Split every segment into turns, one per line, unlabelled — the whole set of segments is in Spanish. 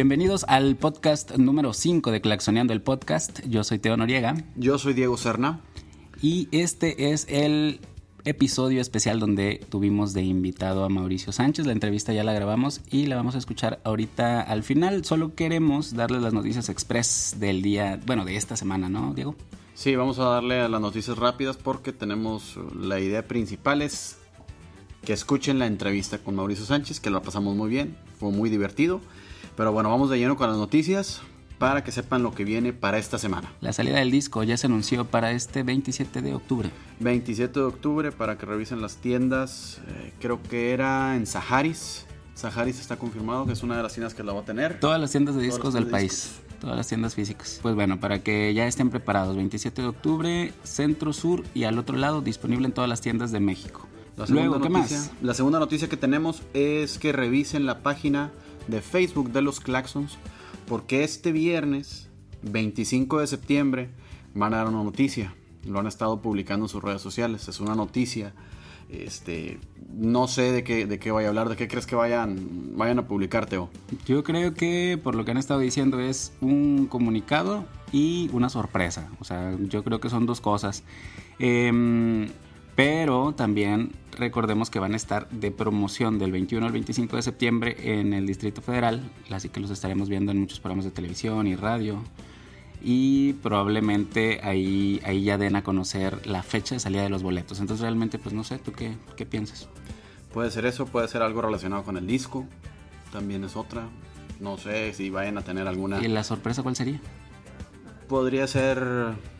Bienvenidos al podcast número 5 de Claxoneando el Podcast. Yo soy Teo Noriega.
Yo soy Diego Serna.
Y este es el episodio especial donde tuvimos de invitado a Mauricio Sánchez. La entrevista ya la grabamos y la vamos a escuchar ahorita al final. Solo queremos darles las noticias express del día, bueno, de esta semana, ¿no, Diego?
Sí, vamos a darle a las noticias rápidas porque tenemos la idea principal es que escuchen la entrevista con Mauricio Sánchez, que la pasamos muy bien, fue muy divertido. Pero bueno, vamos de lleno con las noticias para que sepan lo que viene para esta semana.
La salida del disco ya se anunció para este 27 de octubre.
27 de octubre para que revisen las tiendas. Eh, creo que era en Saharis. Saharis está confirmado que es una de las tiendas que la va a tener.
Todas las tiendas de discos del país. Todas las tiendas físicas. Pues bueno, para que ya estén preparados. 27 de octubre, centro, sur y al otro lado disponible en todas las tiendas de México.
Luego, ¿qué más? La segunda noticia que tenemos es que revisen la página de Facebook de los Claxons, porque este viernes, 25 de septiembre, van a dar una noticia. Lo han estado publicando en sus redes sociales. Es una noticia. Este, no sé de qué, de qué vaya a hablar, de qué crees que vayan, vayan a publicar, Teo.
Yo creo que por lo que han estado diciendo es un comunicado y una sorpresa. O sea, yo creo que son dos cosas. Eh, pero también recordemos que van a estar de promoción del 21 al 25 de septiembre en el Distrito Federal, así que los estaremos viendo en muchos programas de televisión y radio. Y probablemente ahí, ahí ya den a conocer la fecha de salida de los boletos. Entonces realmente, pues no sé, ¿tú qué, qué piensas?
Puede ser eso, puede ser algo relacionado con el disco. También es otra. No sé si vayan a tener alguna...
¿Y la sorpresa cuál sería?
Podría ser,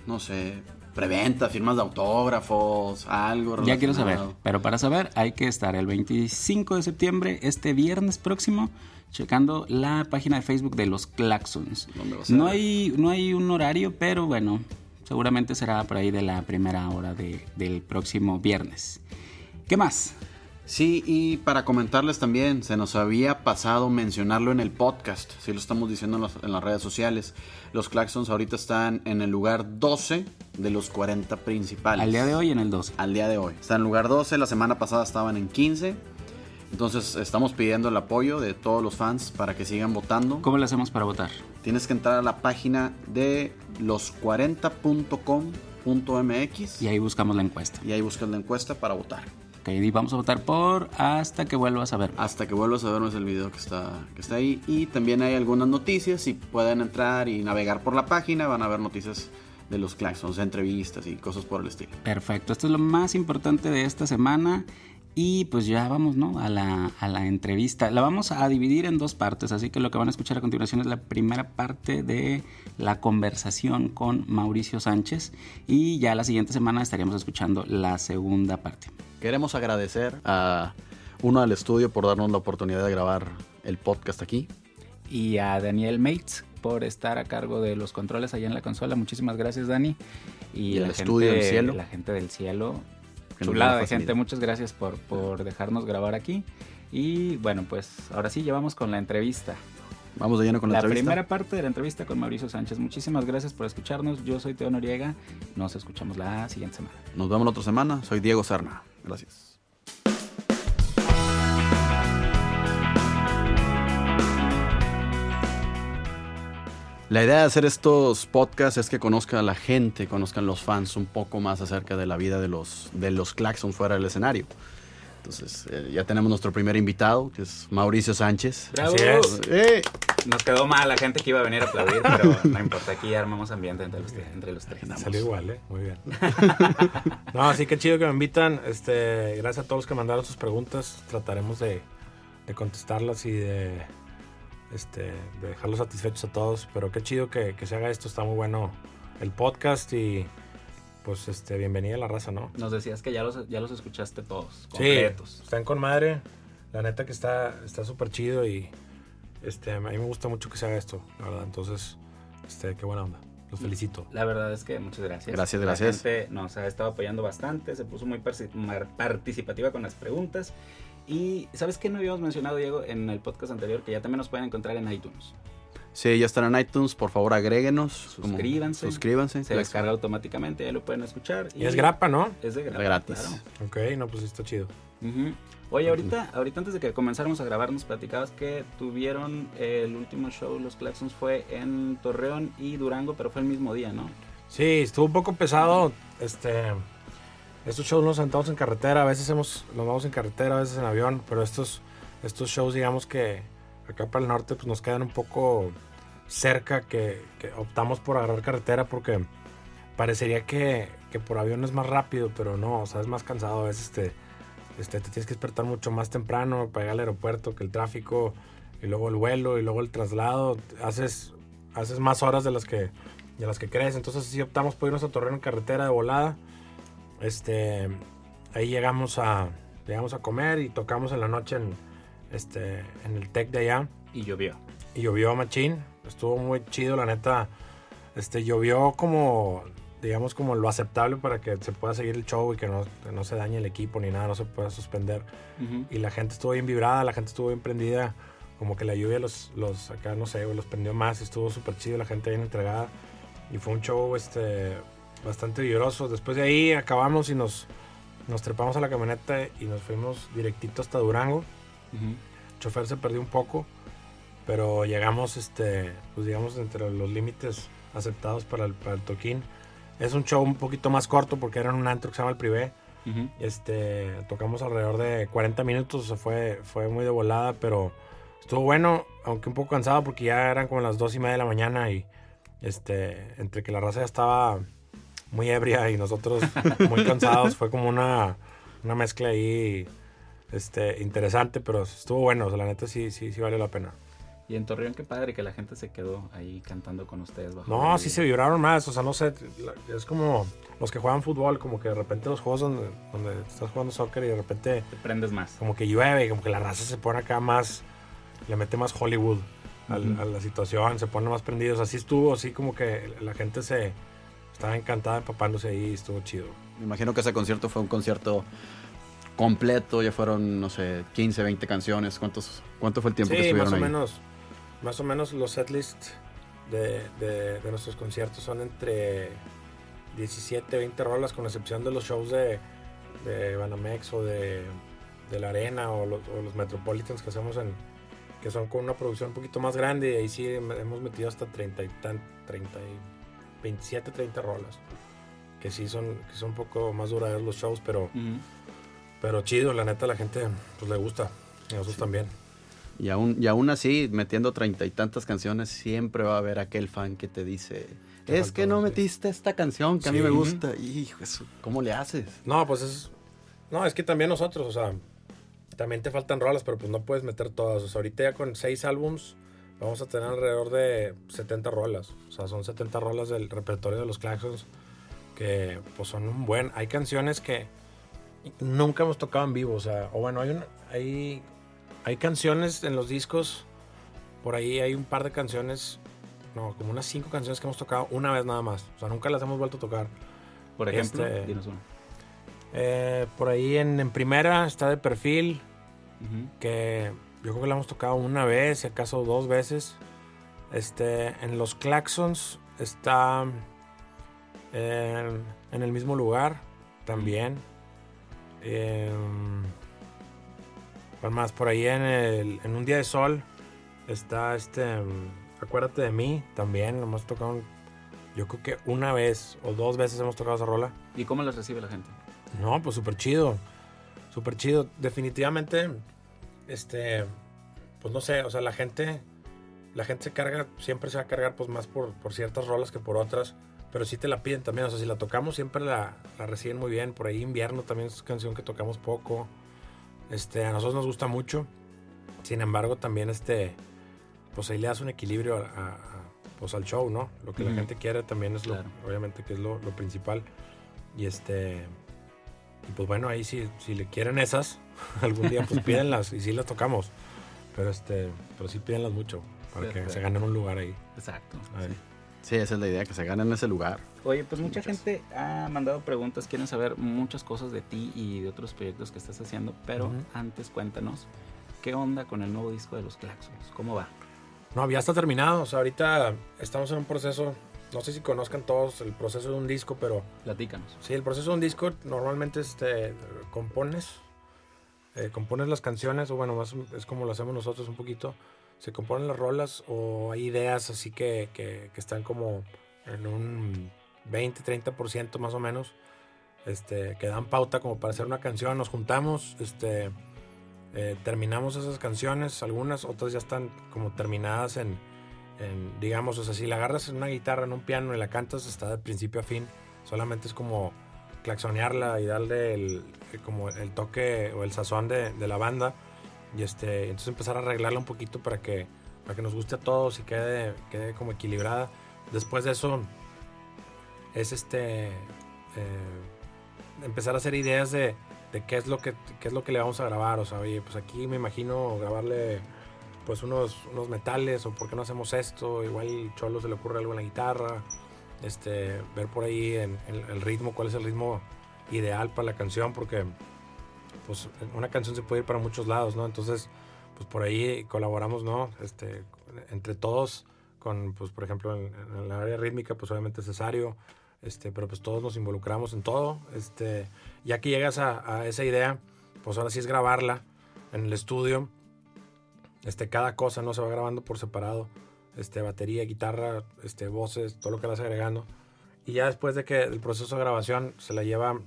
no sé, preventa, firmas de autógrafos, algo.
Ya quiero saber, pero para saber hay que estar el 25 de septiembre, este viernes próximo, checando la página de Facebook de los Claxons. No hay, no hay un horario, pero bueno, seguramente será por ahí de la primera hora de, del próximo viernes. ¿Qué más?
Sí, y para comentarles también, se nos había pasado mencionarlo en el podcast, si lo estamos diciendo en, las redes sociales. Los Claxons ahorita están en el lugar 12 de los 40 principales.
Al día de hoy en el 12.
Al día de hoy. Están en el lugar 12, la semana pasada estaban en 15. Entonces estamos pidiendo el apoyo de todos los fans para que sigan votando.
¿Cómo le hacemos para votar?
Tienes que entrar a la página de los40.com.mx.
Y ahí buscamos la encuesta.
Y ahí buscas la encuesta para votar.
Ok, y vamos a votar por hasta que vuelvas a ver.
Hasta que vuelvas a vernos el video que está, que está ahí. Y también hay algunas noticias. Si pueden entrar y navegar por la página, van a ver noticias de los claxons, entrevistas y cosas por el estilo.
Perfecto, esto es lo más importante de esta semana. Y pues ya vamos, ¿no? A la, a la entrevista. La vamos a dividir en dos partes, así que lo que van a escuchar a continuación es la primera parte de la conversación con Mauricio Sánchez y ya la siguiente semana estaríamos escuchando la segunda parte.
Queremos agradecer a uno del estudio por darnos la oportunidad de grabar el podcast aquí.
Y a Daniel Mates por estar a cargo de los controles allá en la consola. Muchísimas gracias, Dani.
Y, el estudio del cielo.
La gente del cielo. Chulada de gente. Muchas gracias por, por dejarnos grabar aquí. Y bueno, pues ahora sí, llevamos con la entrevista.
Vamos de lleno con la,
la primera parte de la entrevista con Mauricio Sánchez. Muchísimas gracias por escucharnos. Yo soy Teo Noriega. Nos escuchamos la siguiente semana.
Nos vemos la otra semana. Soy Diego Serna. Gracias. La idea de hacer estos podcasts es que conozca a la gente, conozcan los fans un poco más acerca de la vida de los, de los Claxon fuera del escenario. Entonces, eh, ya tenemos nuestro primer invitado, que es Mauricio Sánchez.
¡Bravo! ¡Eh! Nos quedó mal la gente que iba a venir a aplaudir, pero no importa, aquí armamos ambiente entre los, entre los tres.
Salió igual, ¿eh? Muy bien. no, así que chido que me invitan. Este, gracias a todos los que mandaron sus preguntas. Trataremos de, de contestarlas y de, este, de dejarlos satisfechos a todos. Pero qué chido que, que se haga esto, está muy bueno el podcast y pues este, bienvenida a la raza, ¿no?
Nos decías que ya los, ya los escuchaste todos, completos.
Sí, están con madre. La neta que está súper chido y este, a mí me gusta mucho que se haga esto, la verdad. Entonces, este, qué buena onda. Los felicito.
La verdad es que muchas gracias.
Gracias, gracias.
La gente nos ha estado apoyando bastante, se puso muy participativa con las preguntas. Y ¿sabes qué no habíamos mencionado, Diego, en el podcast anterior? Que ya también nos pueden encontrar en iTunes.
Sí, ya están en iTunes, por favor agréguenos.
Suscríbanse.
suscríbanse.
Se descarga automáticamente, ya lo pueden escuchar.
Y, es grapa, ¿no?
Es de grapa,
gratis.
Ok, no, pues está chido.
Oye, ahorita, ahorita antes de que comenzáramos a grabar, nos platicabas que tuvieron el último show, los Claxons, fue en Torreón y Durango, pero fue el mismo día, ¿no?
Sí, estuvo un poco pesado. Este, estos shows nos sentamos en carretera, a veces hemos, nos vamos en carretera, a veces en avión, pero estos, estos shows, digamos que acá para el norte, pues nos quedan un poco cerca, que, optamos por agarrar carretera porque parecería que, que, por avión es más rápido, pero no, o sea, es más cansado. A veces te, este, te tienes que despertar mucho más temprano para llegar al aeropuerto, que el tráfico, y luego el vuelo, y luego el traslado. Haces, haces más horas de las que, de las que crees. Entonces, sí optamos por irnos a Torreón en carretera de volada. Este, ahí llegamos a, llegamos a comer y tocamos en la noche en, este, en el tech de allá.
Y llovió.
Y llovió machín. Estuvo muy chido, la neta. Este, llovió como, digamos, como lo aceptable para que se pueda seguir el show y que no, no se dañe el equipo ni nada, no se pueda suspender. Y la gente estuvo bien vibrada, la gente estuvo bien prendida. Como que la lluvia los, los acá, no sé, los prendió más. Estuvo súper chido, la gente bien entregada. Y fue un show este, bastante vibroso. Después de ahí acabamos y nos, nos trepamos a la camioneta y nos fuimos directito hasta Durango. El chofer se perdió un poco, pero llegamos, este, pues digamos, entre los límites aceptados para el, para el toquín. Es un show un poquito más corto porque era en un antro que se llama El Privé. este, tocamos alrededor de 40 minutos, o sea, fue, fue muy de volada, pero estuvo bueno, aunque un poco cansado porque ya eran como las 2 y media de la mañana y este, entre que la raza ya estaba muy ebria y nosotros muy cansados. Fue como una, una mezcla ahí este, interesante, pero estuvo bueno. la neta sí, sí, sí vale la pena.
Y en Torreón, qué padre que la gente se quedó ahí cantando con ustedes.
no, sí se vibraron más. O sea, no sé, es como los que juegan fútbol, como que de repente los juegos donde, donde estás jugando soccer y de repente...
Te prendes más.
Como que llueve, como que la raza se pone acá más, le mete más Hollywood a la situación, se pone más prendidos. Así estuvo, así como que la gente se estaba encantada empapándose ahí, estuvo chido.
Me imagino que ese concierto fue un concierto completo, ya fueron, no sé, 15, 20 canciones. ¿Cuántos, ¿Cuánto fue el tiempo que estuvieron
más o menos. Más o menos los setlists de, de, de, nuestros conciertos son entre 17, 20 rolas, con excepción de los shows de, de Banamex o de, de la Arena o los, o los, Metropolitans que hacemos en que son con una producción un poquito más grande y ahí sí hemos metido hasta 30 y tan, 30 y 27, 30 rolas. Que sí son, que son un poco más duraderos los shows, pero, pero chido, la neta la gente pues le gusta. Y nosotros también.
Y aún, y aún así, metiendo treinta y tantas canciones, siempre va a haber aquel fan que te dice, es que no metiste esta canción que a mí me gusta. Hijo, ¿cómo le haces?
No, pues es... No, es que también nosotros, o sea, también te faltan rolas, pero pues no puedes meter todas. O sea, ahorita ya con seis álbums vamos a tener alrededor de 70 rolas. O sea, son 70 rolas del repertorio de los Claxons que pues son un buen... Hay canciones que nunca hemos tocado en vivo. O sea, o bueno, hay, un, hay, hay canciones en los discos. Por ahí hay un par de canciones, no, como unas cinco canciones que hemos tocado una vez nada más. O sea, nunca las hemos vuelto a tocar.
Por ejemplo,
este, eh, por ahí en, primera está de perfil, que yo creo que la hemos tocado una vez, si acaso dos veces. Este, en los Claxons está en, el mismo lugar también. Eh, más? Por ahí en, el, en un día de sol está este. Acuérdate de mí también. Lo hemos tocado. Yo creo que una vez o dos veces hemos tocado esa rola.
¿Y cómo las recibe la gente?
No, pues súper chido. Súper chido. Definitivamente este, pues no sé, o sea, la gente, la gente se carga, siempre se va a cargar pues más por, por ciertas rolas que por otras, pero sí te la piden también, o sea, si la tocamos siempre la, la reciben muy bien, por ahí invierno también es canción que tocamos poco, este, a nosotros nos gusta mucho, sin embargo también este, pues ahí le das un equilibrio a, pues al show, ¿no? Lo que la gente quiere también es lo, obviamente que es lo, lo principal, y este, y pues bueno, ahí si, si le quieren esas, algún día pues pídenlas y sí las tocamos. Pero este, pero sí pídenlas mucho para que se ganen un lugar ahí.
Exacto.
Sí. esa es la idea, que se ganen ese lugar.
Oye, pues mucha gente ha mandado preguntas, quieren saber muchas cosas de ti y de otros proyectos que estás haciendo, pero antes cuéntanos, ¿qué onda con el nuevo disco de los Claxons? ¿Cómo va?
No, ya está terminado. O sea, ahorita estamos en un proceso. No sé si conozcan todos el proceso de un disco, pero.
Platícanos.
Sí, el proceso de un disco normalmente este, compones. Eh, compones las canciones, o bueno, más es como lo hacemos nosotros un poquito. Se componen las rolas o hay ideas así que, que, que están como en un 20, 30% más o menos. Este, que dan pauta como para hacer una canción. Nos juntamos, este eh, terminamos esas canciones, algunas, otras ya están como terminadas en, digamos, o sea, si la agarras en una guitarra, en un piano y la cantas, está de principio a fin. Solamente es como claxonearla y darle el, como el toque o el sazón de, la banda. Y este, entonces empezar a arreglarla un poquito para que, para que nos guste a todos y quede, quede como equilibrada. Después de eso, es este. Eh, empezar a hacer ideas de, de qué es lo que qué es lo que le vamos a grabar. O sea, oye, pues aquí me imagino grabarle pues unos, unos metales o por qué no hacemos esto. Igual Cholo se le ocurre algo en la guitarra. Este, ver por ahí el ritmo, cuál es el ritmo ideal para la canción, porque pues una canción se puede ir para muchos lados, ¿no? Entonces, pues por ahí colaboramos, ¿no? Este, entre todos, con, pues por ejemplo, en, en la área rítmica, pues obviamente Cesario, este, pero pues todos nos involucramos en todo. Este, ya que llegas a, esa idea, pues ahora sí es grabarla en el estudio. Este, cada cosa no se va grabando por separado. Este, batería, guitarra, este, voces, todo lo que vas agregando. Y ya después de que el proceso de grabación se la lleva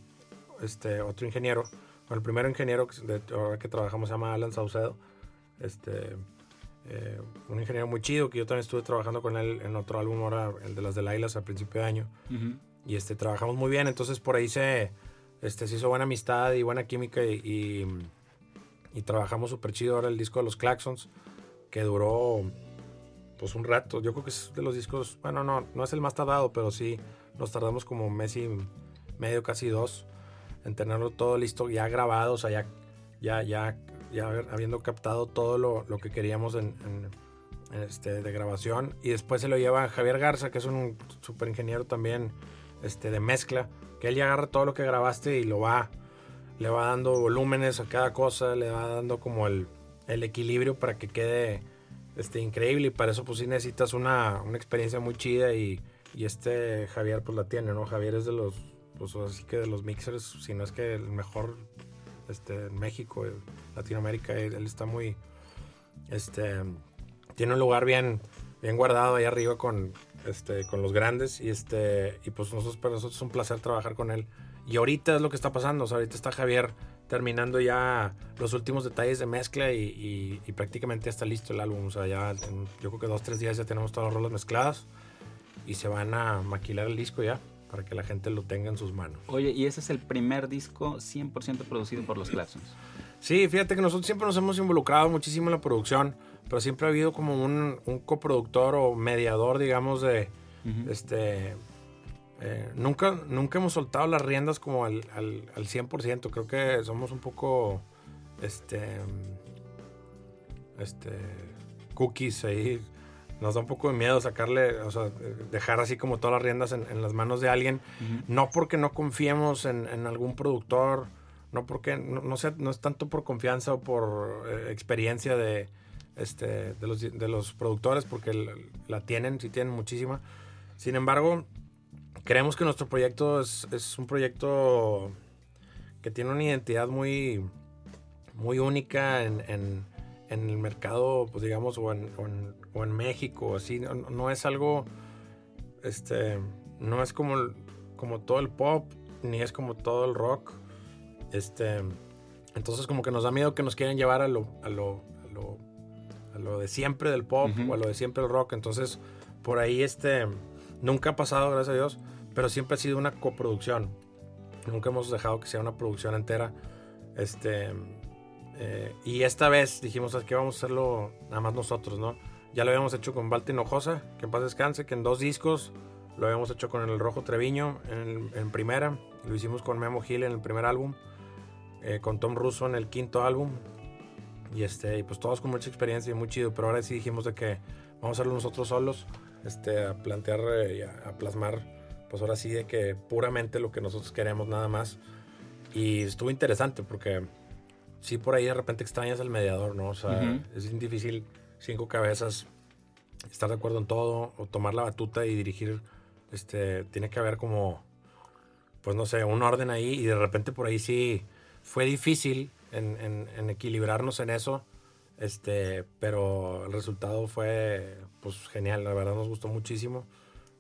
este, otro ingeniero. el primer ingeniero que, de, que trabajamos se llama Alan Saucedo. Este, eh, un ingeniero muy chido que yo también estuve trabajando con él en otro álbum ahora, el de las de Lailas a principio de año. Y este, trabajamos muy bien, entonces por ahí se, este, se hizo buena amistad y buena química y, y, trabajamos súper chido ahora el disco de los Claxons, que duró pues un rato. Yo creo que es de los discos, bueno, no, no es el más tardado, pero sí nos tardamos como un mes y medio, casi dos, en tenerlo todo listo, ya grabado, o sea, ya, ya, ya ya habiendo captado todo lo, lo que queríamos en, este, de grabación. Y después se lo lleva Javier Garza, que es un super ingeniero también este, de mezcla, que él ya agarra todo lo que grabaste y lo va, le va dando volúmenes a cada cosa, le va dando como el, el equilibrio para que quede este, increíble. Y para eso pues sí necesitas una, una experiencia muy chida y, y, este Javier pues la tiene, ¿no? Javier es de los, pues así que de los mixers, si no es que el mejor este, en México, en Latinoamérica, él está muy, este, tiene un lugar bien, bien guardado ahí arriba con, este, con los grandes y este, y pues nosotros, para nosotros es un placer trabajar con él. Y ahorita es lo que está pasando, o sea, ahorita está Javier terminando ya los últimos detalles de mezcla y, y, prácticamente está listo el álbum, o sea, ya yo creo que dos, tres días ya tenemos todas las rolas mezcladas y se van a maquilar el disco ya para que la gente lo tenga en sus manos.
Oye, y ese es el primer disco 100% producido por los Claxons.
Sí, fíjate que nosotros siempre nos hemos involucrado muchísimo en la producción, pero siempre ha habido como un, coproductor o mediador, digamos, de este. Eh, nunca, nunca hemos soltado las riendas como al, al, al 100%. Creo que somos un poco. Este. Este. Cookies ahí nos da un poco de miedo sacarle, o sea, dejar así como todas las riendas en, las manos de alguien. No porque no confiemos en, algún productor, no porque, no, no es tanto por confianza o por eh, experiencia de, este, de, los, de los productores, porque la tienen, sí tienen muchísima. Sin embargo, creemos que nuestro proyecto es, es un proyecto que tiene una identidad muy, muy única en en el mercado, pues digamos, o en, o en, México, así, no, es algo, este, no es como, como todo el pop, ni es como todo el rock, este, entonces como que nos da miedo que nos quieran llevar a lo, a lo, a lo, de siempre del pop o a lo de siempre del rock, entonces por ahí, este, nunca ha pasado, gracias a Dios, pero siempre ha sido una coproducción, nunca hemos dejado que sea una producción entera, este, eh, y esta vez dijimos que vamos a hacerlo nada más nosotros, ¿no? Ya lo habíamos hecho con Balti Hinojosa, que en paz descanse, que en dos discos. Lo habíamos hecho con el Rojo Treviño en, primera. Lo hicimos con Memo Gil en el primer álbum. Eh, con Tom Russo en el quinto álbum. Y este, pues todos con mucha experiencia y muy chido. Pero ahora sí dijimos de que vamos a hacerlo nosotros solos. Este, a plantear eh, y a, plasmar. Pues ahora sí de que puramente lo que nosotros queremos nada más. Y estuvo interesante porque sí por ahí de repente extrañas al mediador, ¿no? O sea, es difícil cinco cabezas estar de acuerdo en todo o tomar la batuta y dirigir, este, tiene que haber como, pues no sé, un orden ahí y de repente por ahí sí fue difícil en, en, equilibrarnos en eso, este, pero el resultado fue pues genial, la verdad nos gustó muchísimo,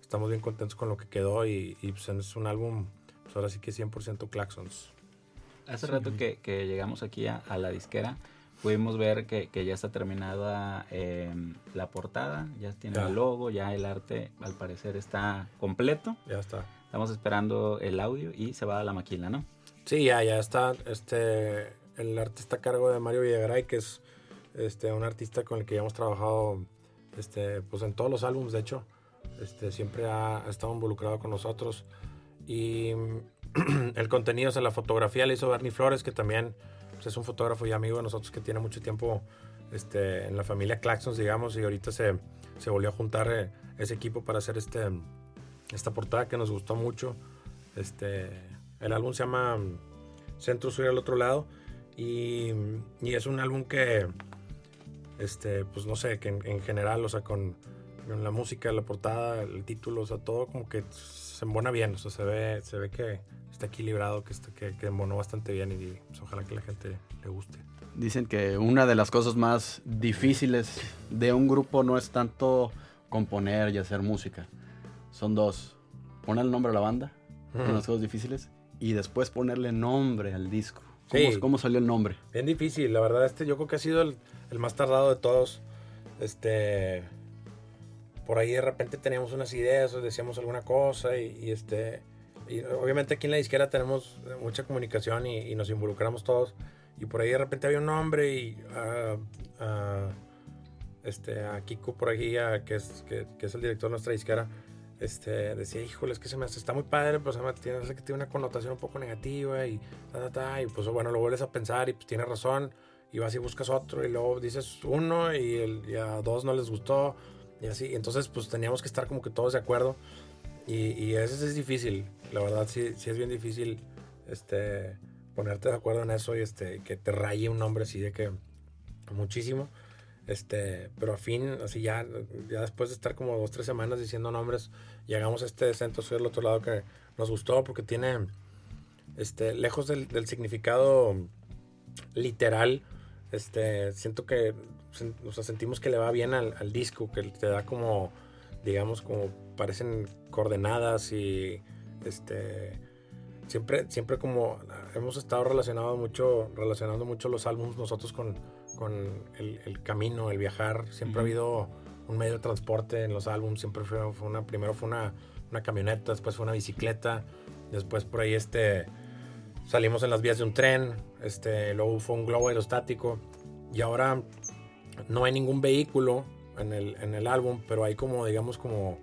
estamos bien contentos con lo que quedó y, y pues, es un álbum, pues ahora sí que 100% Claxons.
Hace rato que, que llegamos aquí a, a la disquera, pudimos ver que, que ya está terminada em, la portada, ya tiene el logo, ya el arte al parecer está completo.
Ya está.
Estamos esperando el audio y se va a la maquila, ¿no?
Sí, ya, ya está. Este, el arte está a cargo de Mario Villagaray, que es este, un artista con el que ya hemos trabajado este, pues en todos los álbumes, de hecho. Este, siempre ha, ha estado involucrado con nosotros. Y el contenido, o sea, la fotografía le hizo Bernie Flores, que también pues, es un fotógrafo y amigo de nosotros que tiene mucho tiempo este, en la familia Claxons, digamos, y ahorita se, se volvió a juntar eh, ese equipo para hacer este, esta portada que nos gustó mucho. Este, el álbum se llama Centro Sur al otro lado y, y, es un álbum que, este, pues no sé, que en, general, o sea, con, con, la música, la portada, el título, o sea, todo como que se embona bien, o sea, se ve, se ve que está equilibrado, que, está, que, que embonó bastante bien y pues, ojalá que la gente le guste.
Dicen que una de las cosas más difíciles de un grupo no es tanto componer y hacer música. Son dos. Poner el nombre a la banda, una de las cosas difíciles, y después ponerle nombre al disco. ¿Cómo, sí. ¿Cómo, salió el nombre?
Bien difícil, la verdad, este yo creo que ha sido el, el más tardado de todos. Este, por ahí de repente teníamos unas ideas o decíamos alguna cosa y, este obviamente aquí en la disquera tenemos mucha comunicación y, nos involucramos todos. Y por ahí de repente había un nombre y uh, uh, este, a Kiko por aquí, uh, que, es, que, es el director de nuestra disquera, este, decía, híjole, es que se me hace, está muy padre, pues tiene, que tiene una connotación un poco negativa y ta, ta, ta, y pues bueno, lo vuelves a pensar y pues tiene razón, y vas y buscas otro y luego dices uno y, el, y a dos no les gustó y así, entonces pues teníamos que estar como que todos de acuerdo y, y eso es difícil, la verdad sí, sí es bien difícil este, ponerte de acuerdo en eso y este, que te raye un nombre así de que muchísimo. Este, pero a fin, así ya, ya después de estar como dos, tres semanas diciendo nombres, llegamos a este centro sur del otro lado que nos gustó porque tiene, este, lejos del, del significado literal, este, siento que, o sea, sentimos que le va bien al, al disco, que te da como, digamos, como parecen coordenadas y este siempre siempre como hemos estado relacionado mucho relacionando mucho los álbumes nosotros con, con el, el, camino el viajar siempre uh -huh. ha habido un medio de transporte en los álbumes siempre fue, fue, una primero fue una, una camioneta después fue una bicicleta después por ahí este salimos en las vías de un tren este luego fue un globo aerostático y ahora no hay ningún vehículo en el, en el álbum pero hay como digamos como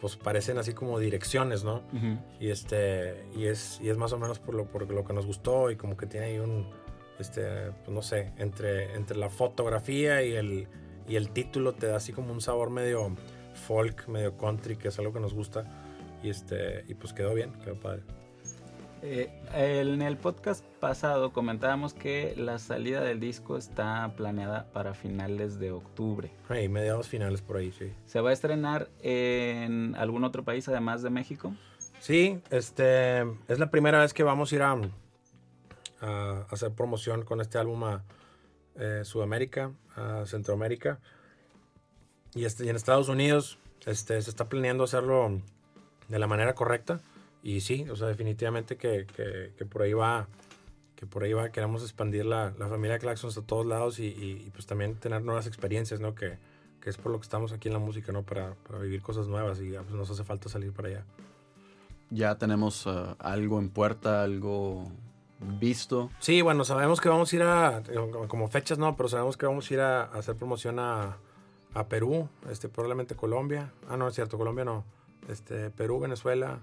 pues parecen así como direcciones, ¿no? Uh -huh. Y este y es y es más o menos por lo por lo que nos gustó y como que tiene ahí un este pues no sé, entre entre la fotografía y el y el título te da así como un sabor medio folk, medio country, que es algo que nos gusta y este y pues quedó bien, quedó padre.
Eh, en el podcast pasado comentábamos que la salida del disco está planeada para finales de octubre.
Hey, mediados finales por ahí, sí.
¿Se va a estrenar en algún otro país además de México?
Sí, este es la primera vez que vamos a ir a, a hacer promoción con este álbum a eh, Sudamérica, a Centroamérica y, este, y en Estados Unidos. Este, se está planeando hacerlo de la manera correcta. Y sí, o sea, definitivamente que, que, que, por ahí va, que por ahí va, queremos expandir la, la familia Claxons a todos lados y, y, y, pues también tener nuevas experiencias, ¿no? Que, que, es por lo que estamos aquí en la música, ¿no? Para, para vivir cosas nuevas y pues nos hace falta salir para allá.
Ya tenemos uh, algo en puerta, algo visto.
Sí, bueno, sabemos que vamos a ir a, como fechas no, pero sabemos que vamos a ir a, a hacer promoción a, a Perú, este, probablemente Colombia. Ah, no, es cierto, Colombia no. Este, Perú, Venezuela,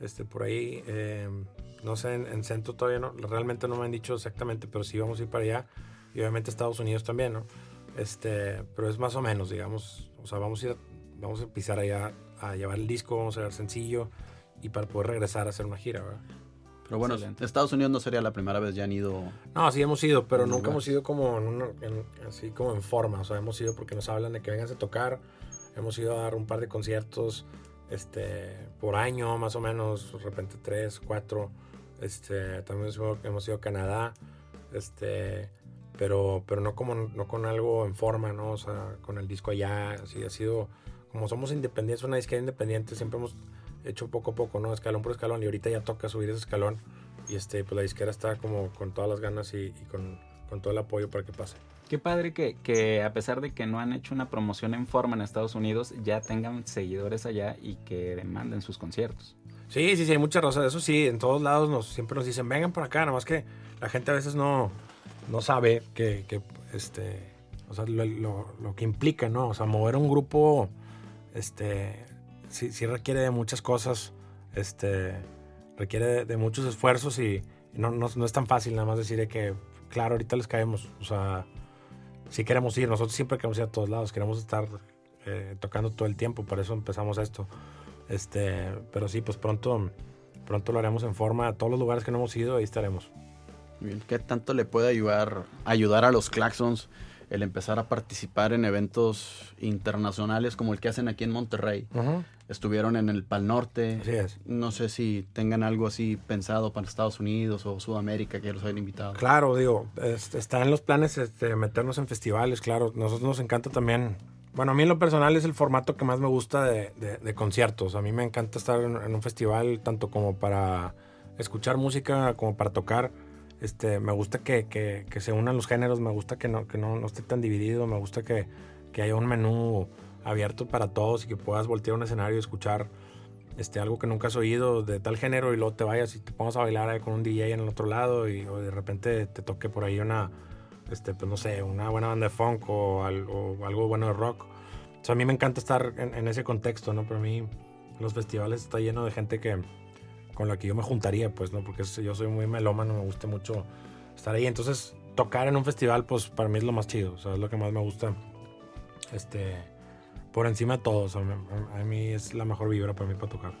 este, por ahí, eh, no sé, en, en, centro todavía no, realmente no me han dicho exactamente, pero sí vamos a ir para allá y obviamente Estados Unidos también, ¿no? Este, pero es más o menos, digamos, o sea, vamos a ir, a, vamos a pisar allá a llevar el disco, vamos a ver sencillo y para poder regresar a hacer una gira, ¿verdad?
Pero bueno, Excelente. Estados Unidos no sería la primera vez, ya han ido.
No, sí hemos ido, pero nunca hemos ido como en una, en, así como en forma. O sea, hemos ido porque nos hablan de que vengan a tocar. hemos ido a dar un par de conciertos este, por año, más o menos, de repente tres, cuatro. Este, también hemos ido a Canadá, este, pero, pero no, como, no con algo en forma, ¿no? O sea, con el disco allá, así ha sido, como somos independientes, una disquera independiente, siempre hemos hecho poco a poco, ¿no? Escalón por escalón, y ahorita ya toca subir ese escalón, y este, pues la disquera está como con todas las ganas y, con, con todo el apoyo para que pase.
Qué padre que, que, a pesar de que no han hecho una promoción en forma en Estados Unidos, ya tengan seguidores allá y que demanden sus conciertos.
Sí, sí, sí, hay muchas razas. Eso sí, en todos lados nos, siempre nos dicen, vengan por acá, nada más que la gente a veces no, no sabe que, que este, o sea, lo, lo, que implica, ¿no? O sea, mover un grupo, este, sí, sí requiere de muchas cosas, este, requiere de, muchos esfuerzos y, no, no, no, es tan fácil nada más decir que, claro, ahorita les caemos, o sea si queremos ir, nosotros siempre queremos ir a todos lados, queremos estar eh, tocando todo el tiempo, por eso empezamos esto. Este, pero sí, pues pronto, pronto lo haremos en forma. A todos los lugares que no hemos ido, ahí estaremos.
¿qué tanto le puede ayudar, ayudar a los Claxons el empezar a participar en eventos internacionales como el que hacen aquí en Monterrey? Estuvieron en el Pal Norte.
Así es.
No sé si tengan algo así pensado para Estados Unidos o Sudamérica que los hayan invitado.
Claro, digo, está en los planes este, meternos en festivales, claro. Nosotros nos encanta también. Bueno, a mí en lo personal es el formato que más me gusta de, de, conciertos. A mí me encanta estar en, un festival tanto como para escuchar música como para tocar. Este, me gusta que, se unan los géneros, me gusta que no, esté tan dividido, me gusta que, haya un menú abierto para todos y que puedas voltear un escenario y escuchar este, algo que nunca has oído de tal género y luego te vayas y te pongas a bailar con un DJ en el otro lado y o de repente te toque por ahí una, este, pues no sé, una buena banda de funk o, algo, bueno de rock. O a mí me encanta estar en, ese contexto, ¿no? Pero a mí los festivales está lleno de gente que con la que yo me juntaría, pues, ¿no? Porque yo soy muy melómano, me gusta mucho estar ahí. Entonces, tocar en un festival, pues, para mí es lo más chido, o sea, es lo que más me gusta. Este por encima de todo. a mí es la mejor vibra para mí para tocar.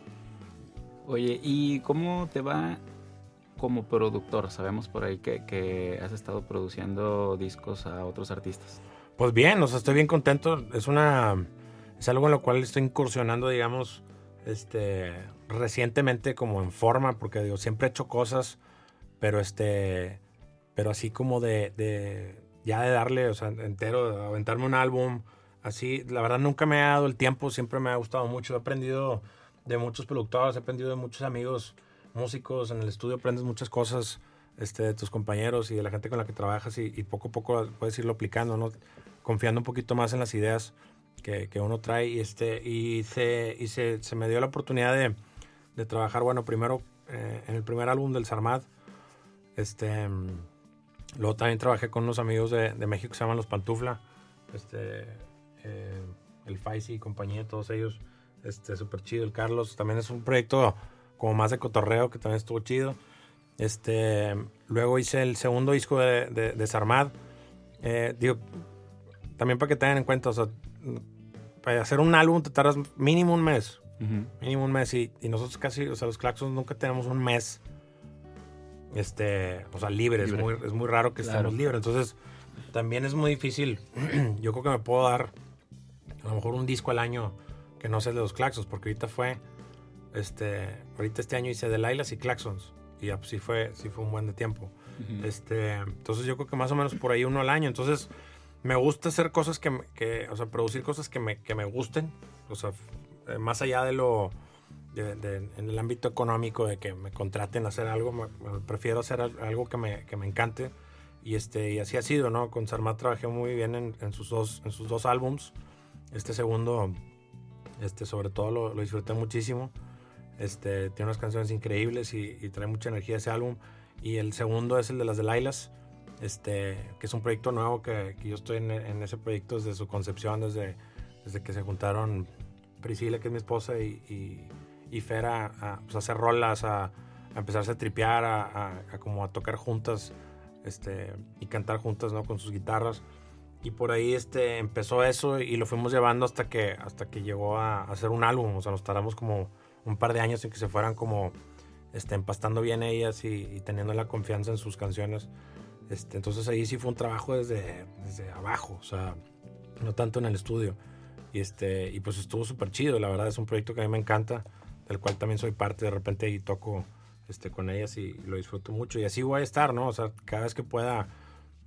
Oye, ¿y cómo te va como productor? Sabemos por ahí que, has estado produciendo discos a otros artistas.
Pues bien, o sea, estoy bien contento. Es una. Es algo en lo cual estoy incursionando, digamos, este. recientemente como en forma, porque digo, siempre he hecho cosas, pero este. Pero así como de. de ya de darle, o sea, entero, de aventarme un álbum Así, la verdad nunca me ha dado el tiempo, siempre me ha gustado mucho. He aprendido de muchos productores, he aprendido de muchos amigos músicos. En el estudio aprendes muchas cosas este, de tus compañeros y de la gente con la que trabajas y, poco a poco puedes irlo aplicando, ¿no? confiando un poquito más en las ideas que, que uno trae. Y, este, y, se, y se, se, me dio la oportunidad de, de trabajar, bueno, primero eh, en el primer álbum del Sarmad. Este, luego también trabajé con unos amigos de, de México que se llaman Los Pantufla. Este, eh, el Faisy y compañía, todos ellos, este, súper chido. El Carlos también es un proyecto como más de cotorreo que también estuvo chido. Este, luego hice el segundo disco de, de, Sarmad. Eh, digo, también para que tengan en cuenta, o sea, para hacer un álbum te tardas mínimo un mes. Mínimo un mes. Y, nosotros casi, o sea, los Claxons nunca tenemos un mes. Este, o sea, libre. Es, muy, es muy raro que estemos libres. Entonces, también es muy difícil. Yo creo que me puedo dar a lo mejor un disco al año que no sea de los Claxons, porque ahorita fue, este, ahorita este año hice de Lailas y Claxons, y ya, pues sí fue, sí fue un buen de tiempo. este, entonces yo creo que más o menos por ahí uno al año, entonces me gusta hacer cosas que, que o sea, producir cosas que me, que me gusten, o sea, eh, más allá de lo, en el ámbito económico, de que me contraten a hacer algo, prefiero hacer algo que me, que me encante. Y, este, y así ha sido, ¿no? Con Sarmat trabajé muy bien en, sus, dos, en sus dos álbums. Este segundo, este, sobre todo lo, lo disfruté muchísimo. Este, tiene unas canciones increíbles y, trae mucha energía ese álbum. Y el segundo es el de las de Lailas, este, que es un proyecto nuevo que, que yo estoy en, en, ese proyecto desde su concepción, desde, desde que se juntaron Priscila, que es mi esposa, y, y, y Fer a, pues, hacer rolas, a, a, empezarse a tripear, a, a, como a tocar juntas este, y cantar juntas ¿no? con sus guitarras. Y por ahí este, empezó eso y lo fuimos llevando hasta que, hasta que llegó a, hacer un álbum. O sea, nos tardamos como un par de años en que se fueran como este, empastando bien ellas y, teniendo la confianza en sus canciones. Este, entonces ahí sí fue un trabajo desde, desde abajo, o sea, no tanto en el estudio. Y, este, y pues estuvo súper chido, la verdad es un proyecto que a mí me encanta, del cual también soy parte, de repente y toco este, con ellas y lo disfruto mucho. Y así voy a estar, ¿no? O sea, cada vez que pueda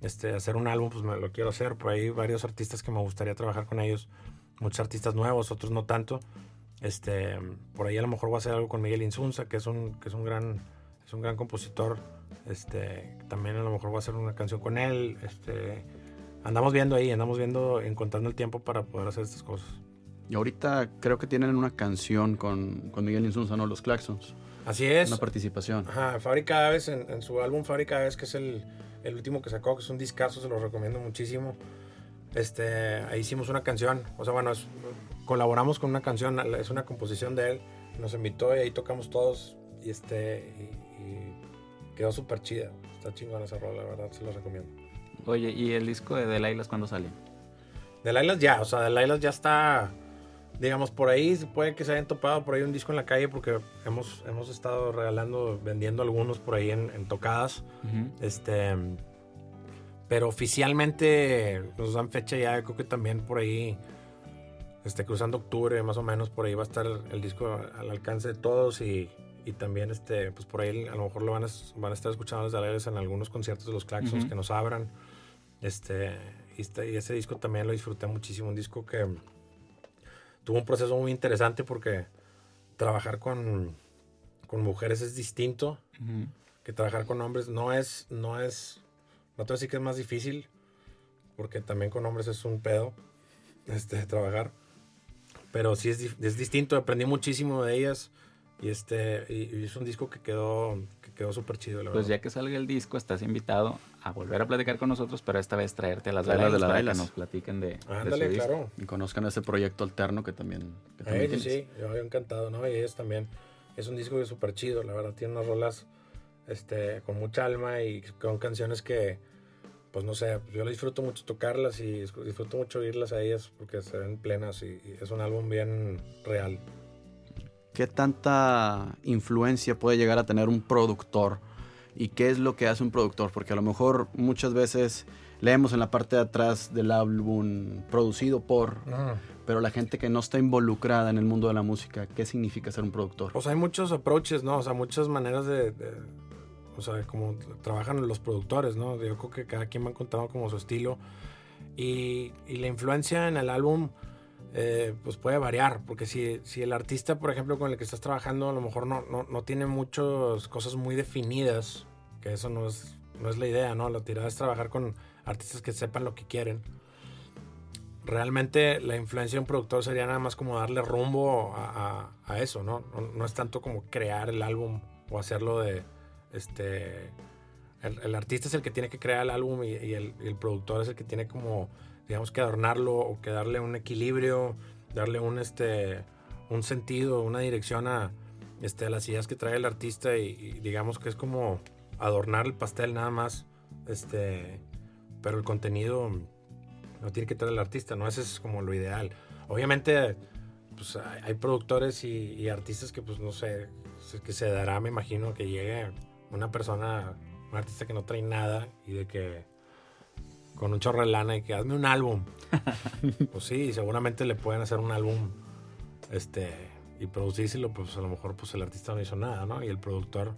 este, hacer un álbum, pues me lo quiero hacer. Por ahí varios artistas que me gustaría trabajar con ellos, muchos artistas nuevos, otros no tanto. Este, por ahí a lo mejor voy a hacer algo con Miguel Insunza, que es un, que es un gran, es un gran compositor. Este, también a lo mejor voy a hacer una canción con él. Este, andamos viendo ahí, andamos viendo, encontrando el tiempo para poder hacer estas cosas.
Y ahorita creo que tienen una canción con, con Miguel Insunza, ¿no? Los Claxons.
Así es.
Una participación.
Ajá, Fábrica Aves, en, en su álbum Fábrica Aves, que es el, el, último que sacó, que es un discazo, se lo recomiendo muchísimo. Este, ahí hicimos una canción, o sea, bueno, colaboramos con una canción, es una composición de él, nos invitó y ahí tocamos todos y este, y, quedó súper chida, está chingona esa rola, la verdad, se lo recomiendo.
Oye, ¿y el disco de Delailas cuándo sale?
Delailas ya, o sea, Delailas ya está digamos, por ahí puede que se hayan topado por ahí un disco en la calle porque hemos, hemos estado regalando, vendiendo algunos por ahí en, tocadas. Este. Pero oficialmente nos dan fecha ya, creo que también por ahí, este, cruzando octubre más o menos, por ahí va a estar el disco al alcance de todos y, y también, este, pues por ahí a lo mejor lo van a, van a estar escuchando desde alegres en algunos conciertos de los Claxons que nos abran. Este, y, este, y ese disco también lo disfruté muchísimo, un disco que tuvo un proceso muy interesante porque trabajar con, con mujeres es distinto que trabajar con hombres. No es, no es, no te sí que es más difícil porque también con hombres es un pedo este, trabajar. Pero sí es, es distinto, aprendí muchísimo de ellas. Y este y, es un disco que quedó que quedó súper chido, la
Pues ya que salga el disco, estás invitado a volver a platicar con nosotros, pero esta vez traerte a las velas de la para que nos platiquen de,
Ándale, claro.
Y conozcan ese proyecto alterno que también,
que sí, yo encantado, ¿no? Y ellos también. Es un disco súper chido, la verdad. Tiene unas rolas este, con mucha alma y con canciones que, pues no sé, yo disfruto mucho tocarlas y disfruto mucho oírlas a ellas porque se ven plenas y es un álbum bien real.
¿Qué tanta influencia puede llegar a tener un productor? ¿Y qué es lo que hace un productor? Porque a lo mejor muchas veces leemos en la parte de atrás del álbum producido por, pero la gente que no está involucrada en el mundo de la música, ¿qué significa ser un productor?
Pues hay muchos approaches, ¿no? O sea, muchas maneras de, o sea, como trabajan los productores, ¿no? Yo creo que cada quien va encontrando como su estilo. Y, y la influencia en el álbum eh, pues puede variar, porque si, si, el artista, por ejemplo, con el que estás trabajando, a lo mejor no, no, no tiene muchas cosas muy definidas, que eso no es, no es la idea, ¿no? La tirada es trabajar con artistas que sepan lo que quieren. Realmente la influencia de un productor sería nada más como darle rumbo a, a, eso, ¿no? ¿no? es tanto como crear el álbum o hacerlo de, este, el, artista es el que tiene que crear el álbum y, el, y el productor es el que tiene como digamos que adornarlo o que darle un equilibrio, darle un, este, un sentido, una dirección a, este, a las ideas que trae el artista y, digamos que es como adornar el pastel nada más, este, pero el contenido no tiene que traer el artista, ¿no? Ese es como lo ideal. Obviamente, pues hay, productores y, artistas que, pues no sé, que se dará, me imagino, que llegue una persona, un artista que no trae nada y de que con un chorro de lana y que hazme un álbum. pues sí, seguramente le pueden hacer un álbum este y producírselo, pues a lo mejor pues el artista no hizo nada, ¿no? Y el productor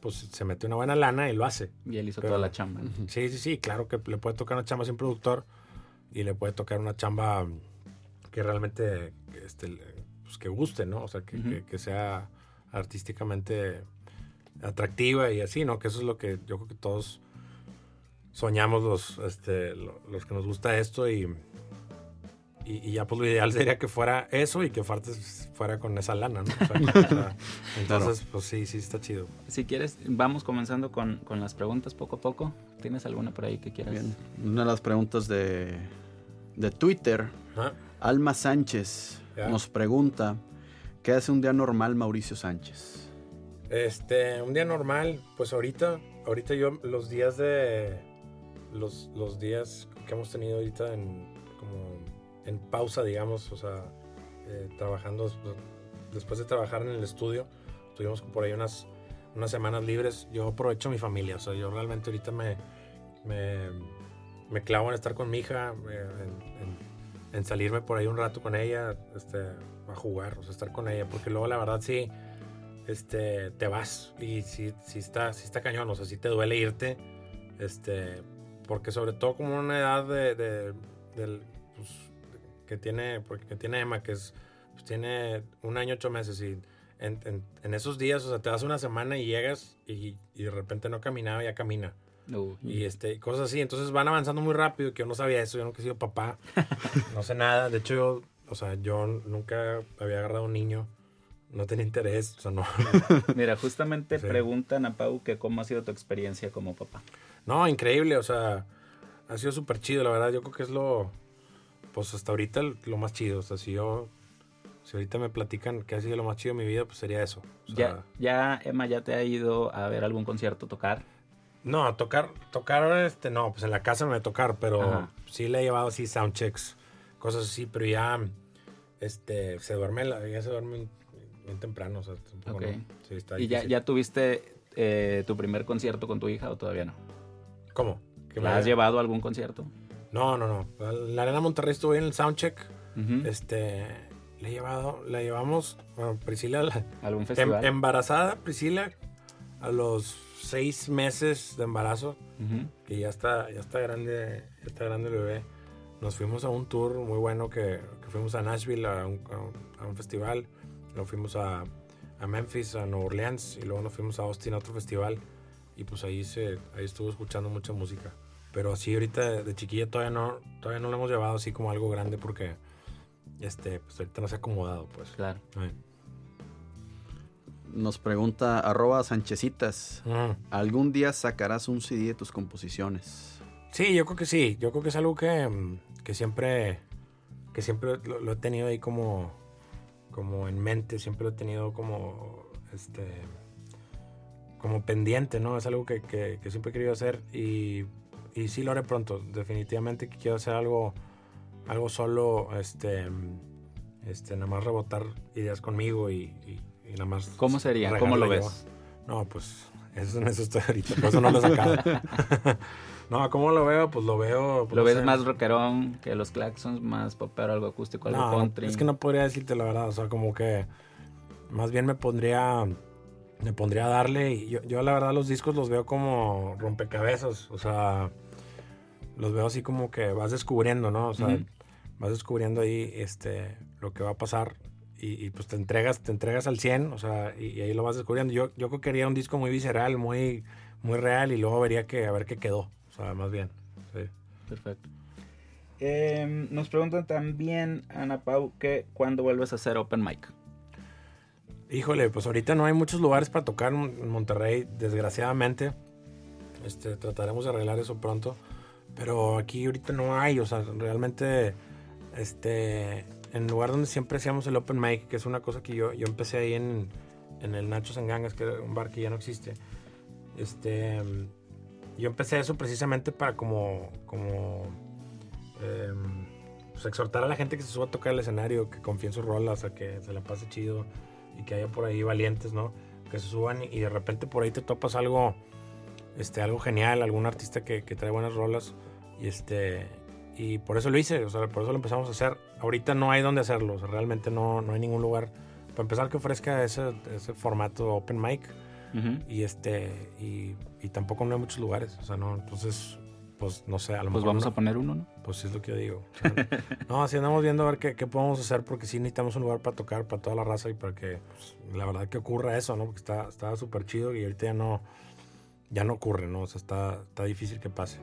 pues se mete una buena lana y lo hace.
Y él hizo toda la chamba.
Sí, sí, sí, claro que le puede tocar una chamba sin productor y le puede tocar una chamba que realmente este, pues, que guste, ¿no? O sea, que, que sea artísticamente atractiva y así, ¿no? Que eso es lo que yo creo que todos soñamos los, este, los que nos gusta esto y, y, ya pues lo ideal sería que fuera eso y que Fartes fuera con esa lana, ¿no? entonces, pues sí, sí, está chido.
Si quieres, vamos comenzando con, con las preguntas poco a poco. ¿Tienes alguna por ahí que quieras? Bien.
Una de las preguntas de, de Twitter, Alma Sánchez nos pregunta, ¿qué hace un día normal Mauricio Sánchez?
Este, un día normal, pues ahorita, ahorita yo los días de los, los días que hemos tenido ahorita en, como en pausa, digamos, o sea, eh, trabajando, después de trabajar en el estudio, tuvimos por ahí unas, unas semanas libres, yo aprovecho mi familia, o sea, yo realmente ahorita me, me, me clavo en estar con mi hija, eh, en, en salirme por ahí un rato con ella, este, a jugar, o sea, estar con ella, porque luego la verdad sí, este, te vas y sí, sí está, sí está cañón, o sea, sí te duele irte, este, porque sobre todo como una edad de, de del, pues, que tiene, porque tiene Emma, que es, pues tiene un año, ocho meses y en, en, esos días, o sea, te das una semana y llegas y, y de repente no caminaba, ya camina. Y este, cosas así. Entonces van avanzando muy rápido, que yo no sabía eso, yo nunca he sido papá. no sé nada. De hecho, yo, o sea, yo nunca había agarrado un niño. No tenía interés, o sea, no.
Mira, justamente preguntan a Pau que cómo ha sido tu experiencia como papá.
No, increíble, o sea, ha sido súper chido, la verdad. Yo creo que es lo, pues hasta ahorita lo más chido. O sea, si yo, si ahorita me platican que ha sido lo más chido de mi vida, pues sería eso.
ya, ya, Emma, ya te ha ido a ver algún concierto tocar.
No, tocar, tocar, este, no, pues en la casa me voy a tocar, pero sí le he llevado así soundchecks, cosas así, pero ya, este, se duerme, ya se duerme bien temprano, o sea,
sí, está ¿Y ya, ya tuviste eh, tu primer concierto con tu hija o todavía no?
¿Cómo?
¿La has llevado a algún concierto?
No, no, no. La Arena Monterrey estuve en el soundcheck, este, le he llevado, la llevamos, bueno, Priscila,
¿Algún festival?
Em, embarazada, Priscila, a los seis meses de embarazo, que ya está, ya está grande, ya está grande el bebé. Nos fuimos a un tour muy bueno que, fuimos a Nashville a un, a un, festival, luego fuimos a, a, Memphis, a Nueva Orleans y luego nos fuimos a Austin a otro festival y pues ahí se, ahí estuvo escuchando mucha música. Pero así ahorita de, chiquilla todavía no, todavía no lo hemos llevado así como algo grande porque este, pues ahorita no se ha acomodado pues.
Claro.
Nos pregunta arroba Sanchecitas. ¿Algún día sacarás un CD de tus composiciones?
Sí, yo creo que sí. Yo creo que es algo que, que siempre, que siempre lo, he tenido ahí como, como en mente. Siempre lo he tenido como, este, como pendiente, ¿no? Es algo que, que, siempre he querido hacer y, y, sí lo haré pronto. Definitivamente que quiero hacer algo, algo solo, este, este, nada más rebotar ideas conmigo y y nada más.
¿Cómo sería? ¿Cómo lo ves?
No, pues eso, en eso estoy ahorita, por eso no lo he sacado. no, ¿cómo lo veo? Pues lo veo.
Pues, ¿Lo ves más rockerón que los Claxons, más popero, algo acústico, algo
no,
country?
Es que no podría decirte la verdad, o sea, como que más bien me pondría me pondría a darle y yo, yo la verdad los discos los veo como rompecabezas, o sea, los veo así como que vas descubriendo, ¿no? O sea, vas descubriendo ahí este lo que va a pasar y, pues te entregas, te entregas al 100, o sea, y, ahí lo vas descubriendo. Yo, yo creo que quería un disco muy visceral, muy, muy real, y luego vería que a ver qué quedó, o sea, más bien. Sí.
Perfecto. Em, nos preguntan también, Ana Pau, que cuándo vuelves a hacer open mic.
Híjole, pues ahorita no hay muchos lugares para tocar en Monterrey, desgraciadamente. Este, trataremos de arreglar eso pronto. Pero aquí ahorita no hay, o sea, realmente, este, en el lugar donde siempre hacíamos el open mic, que es una cosa que yo, yo empecé ahí en, en el Nachos en Gangas, que es un bar que ya no existe. Este, yo empecé eso precisamente para como, como em, pues exhortar a la gente que se suba a tocar el escenario, que confíe en sus rolas, a que se la pase chido y que haya por ahí valientes, ¿no? Que se suban y, de repente por ahí te topas algo, este, algo genial, algún artista que, que trae buenas rolas y este y por eso lo hice, o sea, por eso lo empezamos a hacer. Ahorita no hay donde hacerlo, o sea, realmente no, no hay ningún lugar para empezar que ofrezca ese, ese formato open mic. Y este y, y, tampoco no hay muchos lugares, o sea, no, entonces pues no sé, a lo
pues vamos a poner uno, ¿no?
Pues sí es lo que yo digo. no, así andamos viendo a ver qué, qué, podemos hacer porque sí necesitamos un lugar para tocar para toda la raza y para que pues, la verdad que ocurra eso, ¿no? Porque está súper chido y ahorita ya no ya no ocurre, ¿no? O sea, está, está difícil que pase.